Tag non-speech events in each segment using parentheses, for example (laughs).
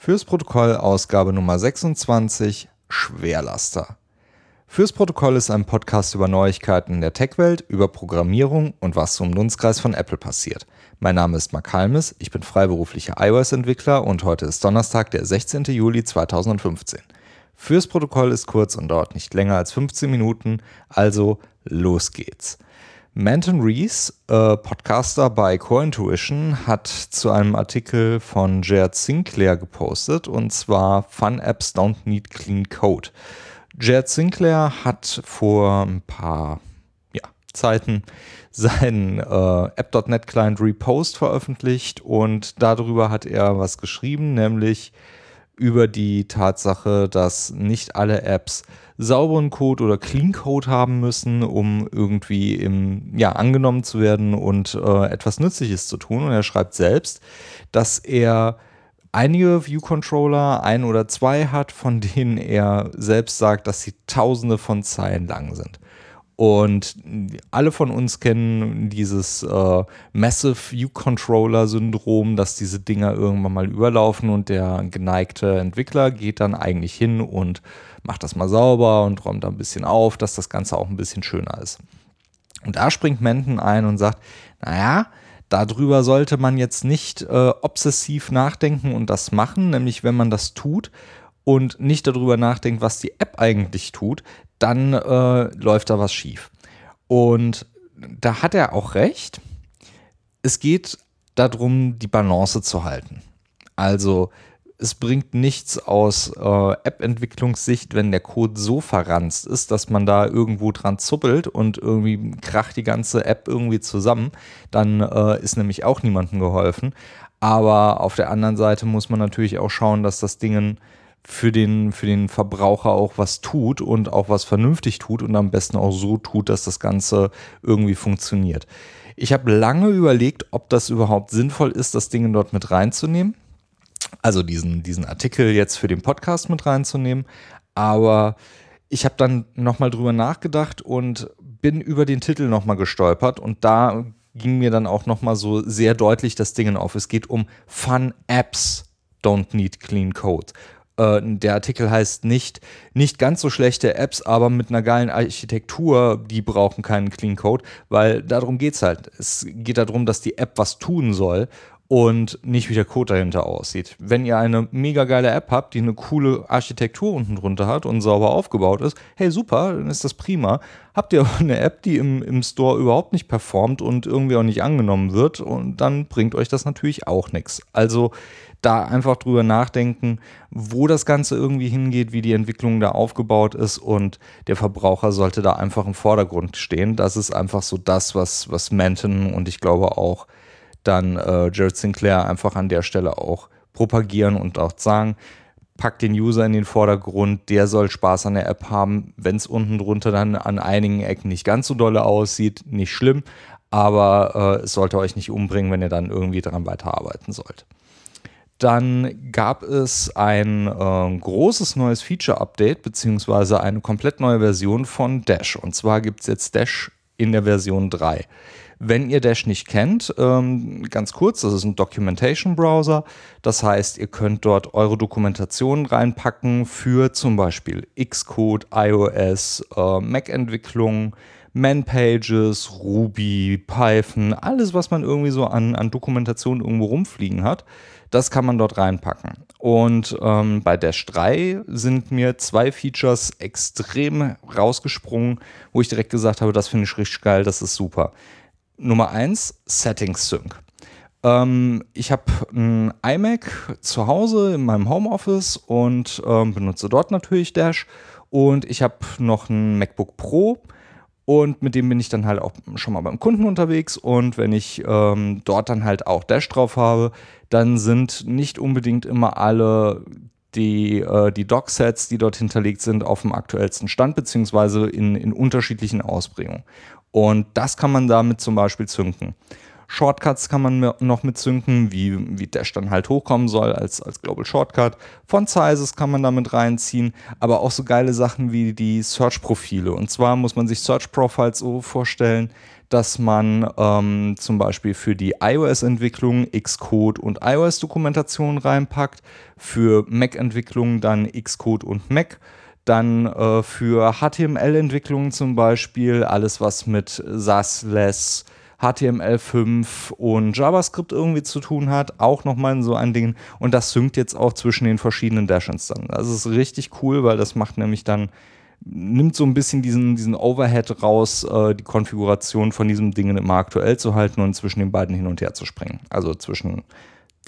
Fürs Protokoll Ausgabe Nummer 26 Schwerlaster. Fürs Protokoll ist ein Podcast über Neuigkeiten in der Tech-Welt, über Programmierung und was im Dunstkreis von Apple passiert. Mein Name ist Mark Halmes, ich bin freiberuflicher iOS-Entwickler und heute ist Donnerstag, der 16. Juli 2015. Fürs Protokoll ist kurz und dauert nicht länger als 15 Minuten, also los geht's. Manton Rees, äh, Podcaster bei Core Intuition, hat zu einem Artikel von Jared Sinclair gepostet und zwar Fun Apps Don't Need Clean Code. Jared Sinclair hat vor ein paar ja, Zeiten seinen äh, App.NET Client Repost veröffentlicht und darüber hat er was geschrieben, nämlich über die Tatsache, dass nicht alle Apps sauberen Code oder Clean Code haben müssen, um irgendwie im, ja, angenommen zu werden und äh, etwas Nützliches zu tun. Und er schreibt selbst, dass er einige View-Controller, ein oder zwei hat, von denen er selbst sagt, dass sie tausende von Zeilen lang sind. Und alle von uns kennen dieses äh, Massive View Controller Syndrom, dass diese Dinger irgendwann mal überlaufen und der geneigte Entwickler geht dann eigentlich hin und macht das mal sauber und räumt da ein bisschen auf, dass das Ganze auch ein bisschen schöner ist. Und da springt Menten ein und sagt, naja, darüber sollte man jetzt nicht äh, obsessiv nachdenken und das machen, nämlich wenn man das tut und nicht darüber nachdenkt, was die App eigentlich tut, dann äh, läuft da was schief. Und da hat er auch recht. Es geht darum, die Balance zu halten. Also es bringt nichts aus äh, App-Entwicklungssicht, wenn der Code so verranzt ist, dass man da irgendwo dran zuppelt und irgendwie kracht die ganze App irgendwie zusammen. Dann äh, ist nämlich auch niemandem geholfen. Aber auf der anderen Seite muss man natürlich auch schauen, dass das Ding für den, für den Verbraucher auch was tut und auch was vernünftig tut und am besten auch so tut, dass das Ganze irgendwie funktioniert. Ich habe lange überlegt, ob das überhaupt sinnvoll ist, das Ding dort mit reinzunehmen. Also diesen, diesen Artikel jetzt für den Podcast mit reinzunehmen. Aber ich habe dann nochmal drüber nachgedacht und bin über den Titel nochmal gestolpert und da ging mir dann auch nochmal so sehr deutlich das Ding auf. Es geht um Fun Apps don't need clean code. Äh, der Artikel heißt nicht, nicht ganz so schlechte Apps, aber mit einer geilen Architektur, die brauchen keinen Clean Code, weil darum geht es halt. Es geht darum, dass die App was tun soll und nicht wie der Code dahinter aussieht. Wenn ihr eine mega geile App habt, die eine coole Architektur unten drunter hat und sauber aufgebaut ist, hey super, dann ist das prima. Habt ihr aber eine App, die im, im Store überhaupt nicht performt und irgendwie auch nicht angenommen wird, und dann bringt euch das natürlich auch nichts. Also da einfach drüber nachdenken, wo das Ganze irgendwie hingeht, wie die Entwicklung da aufgebaut ist und der Verbraucher sollte da einfach im Vordergrund stehen. Das ist einfach so das, was, was Manton und ich glaube auch dann äh, Jared Sinclair einfach an der Stelle auch propagieren und auch sagen, packt den User in den Vordergrund, der soll Spaß an der App haben. Wenn es unten drunter dann an einigen Ecken nicht ganz so dolle aussieht, nicht schlimm, aber äh, es sollte euch nicht umbringen, wenn ihr dann irgendwie daran weiterarbeiten sollt. Dann gab es ein äh, großes neues Feature-Update, beziehungsweise eine komplett neue Version von Dash. Und zwar gibt es jetzt Dash in der Version 3. Wenn ihr Dash nicht kennt, ähm, ganz kurz, das ist ein Documentation-Browser. Das heißt, ihr könnt dort eure Dokumentationen reinpacken für zum Beispiel Xcode, iOS, äh, Mac-Entwicklung, Man-Pages, Ruby, Python, alles, was man irgendwie so an, an Dokumentation irgendwo rumfliegen hat das kann man dort reinpacken. Und ähm, bei Dash 3 sind mir zwei Features extrem rausgesprungen, wo ich direkt gesagt habe, das finde ich richtig geil, das ist super. Nummer 1, Settings Sync. Ähm, ich habe ein iMac zu Hause in meinem Homeoffice und ähm, benutze dort natürlich Dash. Und ich habe noch ein MacBook Pro und mit dem bin ich dann halt auch schon mal beim Kunden unterwegs. Und wenn ich ähm, dort dann halt auch Dash drauf habe, dann sind nicht unbedingt immer alle die, äh, die Docksets, die dort hinterlegt sind, auf dem aktuellsten Stand, beziehungsweise in, in unterschiedlichen Ausprägungen. Und das kann man damit zum Beispiel zünken. Shortcuts kann man noch mitsynken, wie, wie Dash dann halt hochkommen soll als, als Global Shortcut. Font Sizes kann man damit reinziehen, aber auch so geile Sachen wie die Search-Profile. Und zwar muss man sich Search-Profiles so vorstellen, dass man ähm, zum Beispiel für die iOS-Entwicklung Xcode und iOS-Dokumentation reinpackt, für Mac-Entwicklung dann Xcode und Mac, dann äh, für HTML-Entwicklung zum Beispiel alles, was mit SAS-Less, HTML5 und JavaScript irgendwie zu tun hat, auch nochmal so ein Ding. Und das synkt jetzt auch zwischen den verschiedenen Dash-Instanzen. Das ist richtig cool, weil das macht nämlich dann nimmt so ein bisschen diesen, diesen Overhead raus, äh, die Konfiguration von diesem Ding immer aktuell zu halten und zwischen den beiden hin und her zu springen. Also zwischen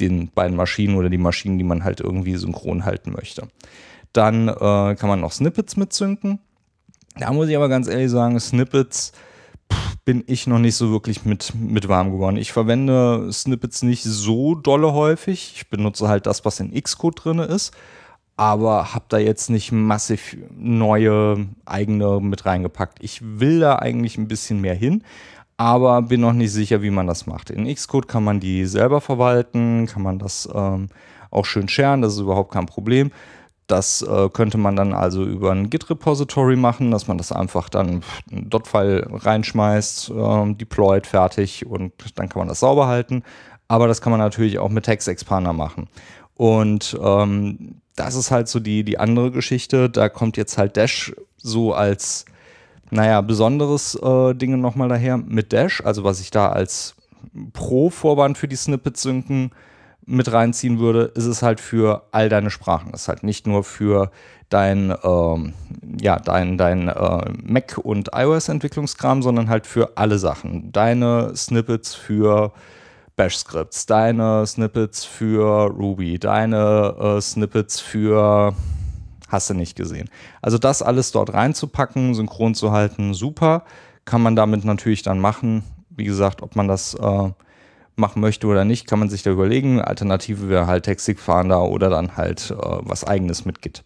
den beiden Maschinen oder die Maschinen, die man halt irgendwie synchron halten möchte. Dann äh, kann man noch Snippets mitzünden. Da muss ich aber ganz ehrlich sagen, Snippets pff, bin ich noch nicht so wirklich mit, mit warm geworden. Ich verwende Snippets nicht so dolle häufig. Ich benutze halt das, was in Xcode drin ist aber habe da jetzt nicht massiv neue eigene mit reingepackt. Ich will da eigentlich ein bisschen mehr hin, aber bin noch nicht sicher, wie man das macht. In Xcode kann man die selber verwalten, kann man das ähm, auch schön sharen, das ist überhaupt kein Problem. Das äh, könnte man dann also über ein Git-Repository machen, dass man das einfach dann ein Dot-File reinschmeißt, äh, deployt, fertig und dann kann man das sauber halten. Aber das kann man natürlich auch mit Text Expander machen. Und ähm, das ist halt so die, die andere Geschichte. Da kommt jetzt halt Dash so als, naja, besonderes äh, Dinge nochmal daher mit Dash. Also was ich da als Pro-Vorwand für die Snippet-Synken mit reinziehen würde, ist es halt für all deine Sprachen. Das ist halt nicht nur für dein, ähm, ja, dein, dein äh, Mac- und iOS-Entwicklungskram, sondern halt für alle Sachen. Deine Snippets für Bash-Skripts, deine Snippets für Ruby, deine äh, Snippets für hast du nicht gesehen. Also das alles dort reinzupacken, synchron zu halten, super. Kann man damit natürlich dann machen. Wie gesagt, ob man das äh, machen möchte oder nicht, kann man sich da überlegen. Alternative wäre halt Textfahnder oder dann halt äh, was eigenes mit Git.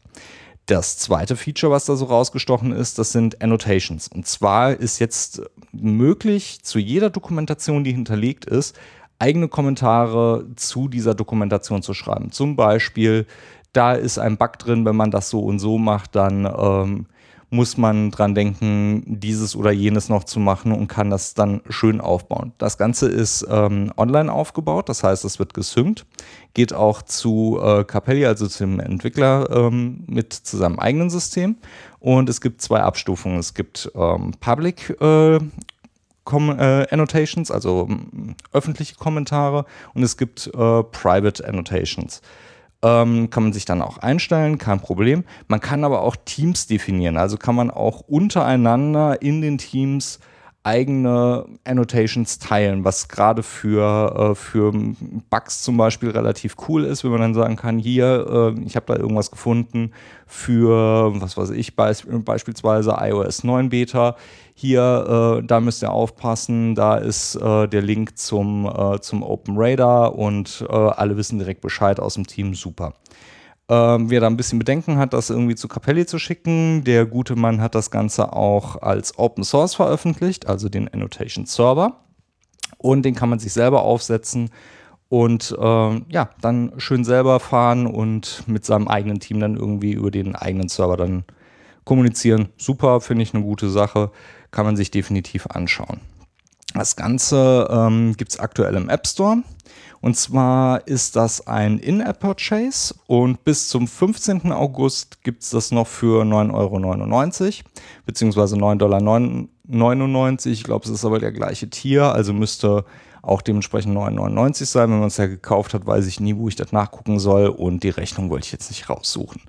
Das zweite Feature, was da so rausgestochen ist, das sind Annotations. Und zwar ist jetzt möglich, zu jeder Dokumentation, die hinterlegt ist, eigene Kommentare zu dieser Dokumentation zu schreiben. Zum Beispiel, da ist ein Bug drin, wenn man das so und so macht, dann ähm, muss man dran denken, dieses oder jenes noch zu machen und kann das dann schön aufbauen. Das Ganze ist ähm, online aufgebaut, das heißt, es wird gesynkt, geht auch zu äh, Capelli, also zum Entwickler ähm, mit zu seinem eigenen System. Und es gibt zwei Abstufungen. Es gibt ähm, Public äh, äh, Annotations, also öffentliche Kommentare und es gibt äh, Private Annotations. Ähm, kann man sich dann auch einstellen, kein Problem. Man kann aber auch Teams definieren, also kann man auch untereinander in den Teams eigene Annotations teilen, was gerade für, äh, für Bugs zum Beispiel relativ cool ist, wenn man dann sagen kann, hier, äh, ich habe da irgendwas gefunden für, was weiß ich, beis beispielsweise iOS 9 Beta. Hier, äh, da müsst ihr aufpassen, da ist äh, der Link zum, äh, zum Open Radar und äh, alle wissen direkt Bescheid aus dem Team, super. Ähm, wer da ein bisschen Bedenken hat, das irgendwie zu Capelli zu schicken, der gute Mann hat das Ganze auch als Open Source veröffentlicht, also den Annotation Server. Und den kann man sich selber aufsetzen und äh, ja, dann schön selber fahren und mit seinem eigenen Team dann irgendwie über den eigenen Server dann kommunizieren. Super, finde ich eine gute Sache, kann man sich definitiv anschauen. Das Ganze ähm, gibt es aktuell im App Store. Und zwar ist das ein In-App-Purchase und bis zum 15. August gibt es das noch für 9,99 Euro, beziehungsweise 9,99 Dollar. Ich glaube, es ist aber der gleiche Tier, also müsste auch dementsprechend 9,99 sein. Wenn man es ja gekauft hat, weiß ich nie, wo ich das nachgucken soll und die Rechnung wollte ich jetzt nicht raussuchen.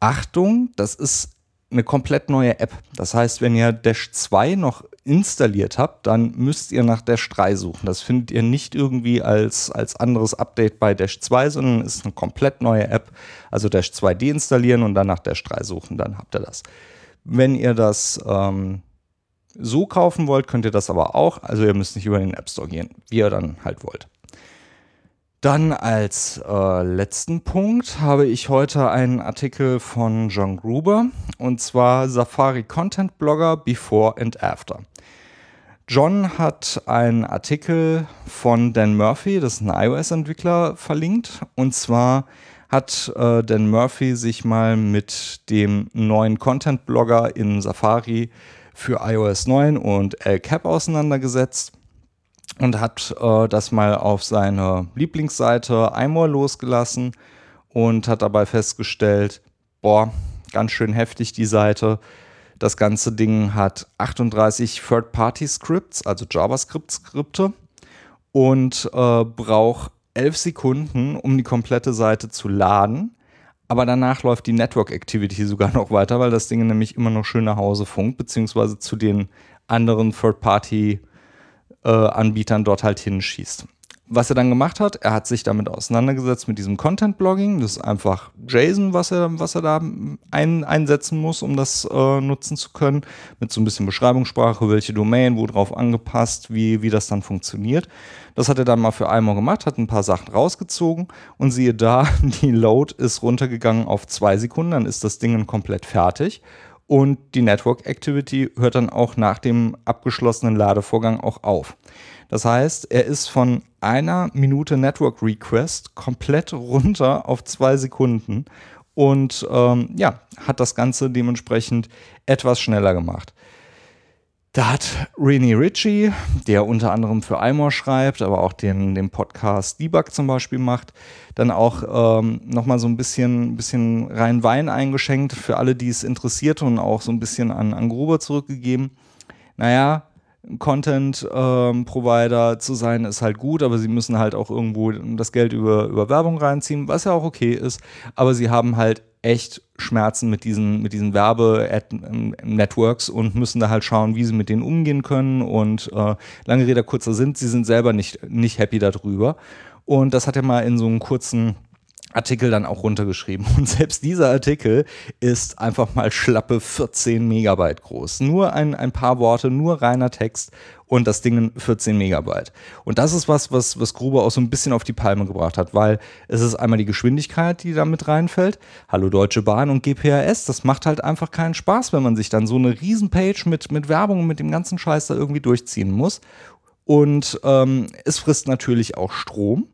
Achtung, das ist eine komplett neue App. Das heißt, wenn ihr Dash 2 noch installiert habt, dann müsst ihr nach Dash 3 suchen. Das findet ihr nicht irgendwie als, als anderes Update bei Dash 2, sondern ist eine komplett neue App. Also Dash 2 deinstallieren und dann nach Dash 3 suchen, dann habt ihr das. Wenn ihr das ähm, so kaufen wollt, könnt ihr das aber auch. Also ihr müsst nicht über den App Store gehen, wie ihr dann halt wollt. Dann als äh, letzten Punkt habe ich heute einen Artikel von John Gruber und zwar Safari Content Blogger Before and After. John hat einen Artikel von Dan Murphy, das ist ein iOS-Entwickler, verlinkt. Und zwar hat äh, Dan Murphy sich mal mit dem neuen Content-Blogger in Safari für iOS 9 und El Cap auseinandergesetzt und hat äh, das mal auf seine Lieblingsseite iMore losgelassen und hat dabei festgestellt, boah, ganz schön heftig die Seite. Das ganze Ding hat 38 Third-Party-Scripts, also JavaScript-Skripte und äh, braucht 11 Sekunden, um die komplette Seite zu laden. Aber danach läuft die Network Activity sogar noch weiter, weil das Ding nämlich immer noch schön nach Hause funkt, beziehungsweise zu den anderen Third-Party-Anbietern äh, dort halt hinschießt was er dann gemacht hat, er hat sich damit auseinandergesetzt mit diesem Content-Blogging. Das ist einfach JSON, was er, was er da ein, einsetzen muss, um das äh, nutzen zu können. Mit so ein bisschen Beschreibungssprache, welche Domain, wo drauf angepasst, wie, wie das dann funktioniert. Das hat er dann mal für einmal gemacht, hat ein paar Sachen rausgezogen und siehe da, (laughs) die Load ist runtergegangen auf zwei Sekunden, dann ist das Ding komplett fertig. Und die Network Activity hört dann auch nach dem abgeschlossenen Ladevorgang auch auf. Das heißt, er ist von einer Minute Network Request komplett runter auf zwei Sekunden und ähm, ja, hat das Ganze dementsprechend etwas schneller gemacht. Da hat Renee Ritchie, der unter anderem für iMore schreibt, aber auch den, den Podcast Debug zum Beispiel macht, dann auch ähm, nochmal so ein bisschen, bisschen rein Wein eingeschenkt für alle, die es interessiert und auch so ein bisschen an, an Gruber zurückgegeben. Naja, Content-Provider ähm, zu sein, ist halt gut, aber sie müssen halt auch irgendwo das Geld über, über Werbung reinziehen, was ja auch okay ist. Aber sie haben halt echt Schmerzen mit diesen, mit diesen Werbe-Networks und müssen da halt schauen, wie sie mit denen umgehen können. Und äh, lange Rede, kurzer Sinn, sie sind selber nicht, nicht happy darüber. Und das hat er mal in so einem kurzen Artikel dann auch runtergeschrieben. Und selbst dieser Artikel ist einfach mal schlappe 14 Megabyte groß. Nur ein, ein paar Worte, nur reiner Text und das Ding 14 Megabyte. Und das ist was, was, was Gruber auch so ein bisschen auf die Palme gebracht hat, weil es ist einmal die Geschwindigkeit, die da mit reinfällt. Hallo Deutsche Bahn und GPRS, das macht halt einfach keinen Spaß, wenn man sich dann so eine Riesenpage mit, mit Werbung und mit dem ganzen Scheiß da irgendwie durchziehen muss. Und ähm, es frisst natürlich auch Strom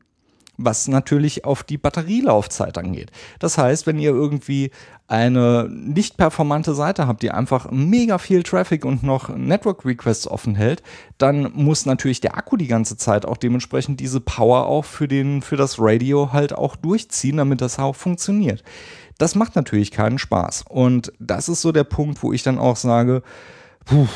was natürlich auf die Batterielaufzeit angeht. Das heißt, wenn ihr irgendwie eine nicht performante Seite habt, die einfach mega viel Traffic und noch Network Requests offen hält, dann muss natürlich der Akku die ganze Zeit auch dementsprechend diese Power auch für, den, für das Radio halt auch durchziehen, damit das auch funktioniert. Das macht natürlich keinen Spaß. Und das ist so der Punkt, wo ich dann auch sage, puh,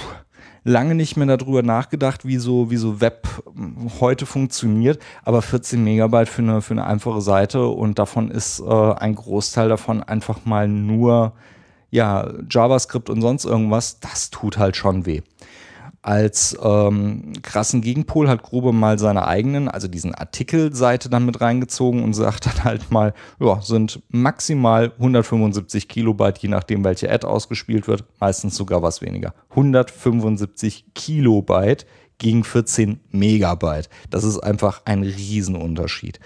lange nicht mehr darüber nachgedacht, wie so, wie so Web hm, heute funktioniert, aber 14 Megabyte für eine, für eine einfache Seite und davon ist äh, ein Großteil davon einfach mal nur ja, JavaScript und sonst irgendwas, das tut halt schon weh. Als ähm, krassen Gegenpol hat Grube mal seine eigenen, also diesen Artikelseite dann mit reingezogen und sagt dann halt mal, ja, sind maximal 175 Kilobyte, je nachdem, welche Ad ausgespielt wird, meistens sogar was weniger. 175 Kilobyte gegen 14 Megabyte. Das ist einfach ein Riesenunterschied.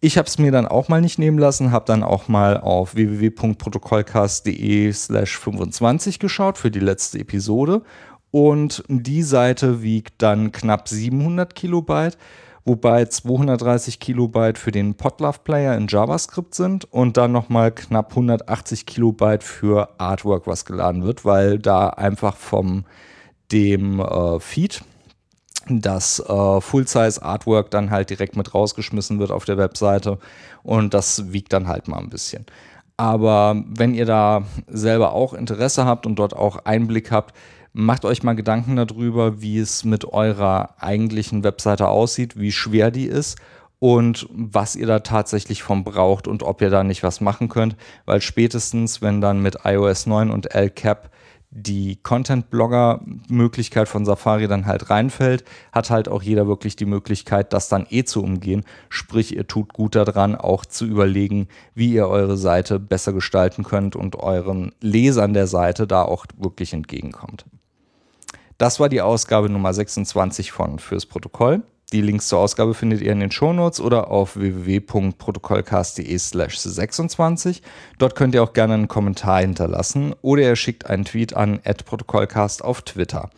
Ich habe es mir dann auch mal nicht nehmen lassen, habe dann auch mal auf www.protokollcast.de slash 25 geschaut für die letzte Episode und die Seite wiegt dann knapp 700 Kilobyte, wobei 230 Kilobyte für den Podlove Player in JavaScript sind und dann nochmal knapp 180 Kilobyte für Artwork, was geladen wird, weil da einfach vom dem äh, Feed das äh, Full-Size Artwork dann halt direkt mit rausgeschmissen wird auf der Webseite und das wiegt dann halt mal ein bisschen. Aber wenn ihr da selber auch Interesse habt und dort auch Einblick habt, Macht euch mal Gedanken darüber, wie es mit eurer eigentlichen Webseite aussieht, wie schwer die ist und was ihr da tatsächlich von braucht und ob ihr da nicht was machen könnt, weil spätestens, wenn dann mit iOS 9 und LCAP die Content-Blogger-Möglichkeit von Safari dann halt reinfällt, hat halt auch jeder wirklich die Möglichkeit, das dann eh zu umgehen. Sprich, ihr tut gut daran, auch zu überlegen, wie ihr eure Seite besser gestalten könnt und euren Lesern der Seite da auch wirklich entgegenkommt. Das war die Ausgabe Nummer 26 von Fürs Protokoll. Die Links zur Ausgabe findet ihr in den Shownotes oder auf www.protokollcast.de slash 26. Dort könnt ihr auch gerne einen Kommentar hinterlassen oder ihr schickt einen Tweet an protokollcast auf Twitter.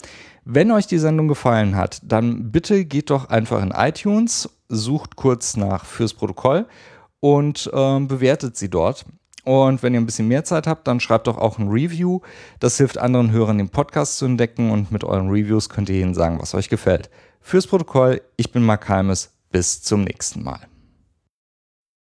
Wenn euch die Sendung gefallen hat, dann bitte geht doch einfach in iTunes, sucht kurz nach fürs Protokoll und ähm, bewertet sie dort. Und wenn ihr ein bisschen mehr Zeit habt, dann schreibt doch auch ein Review. Das hilft anderen Hörern, den Podcast zu entdecken und mit euren Reviews könnt ihr ihnen sagen, was euch gefällt. Fürs Protokoll, ich bin Mark Halmes. Bis zum nächsten Mal.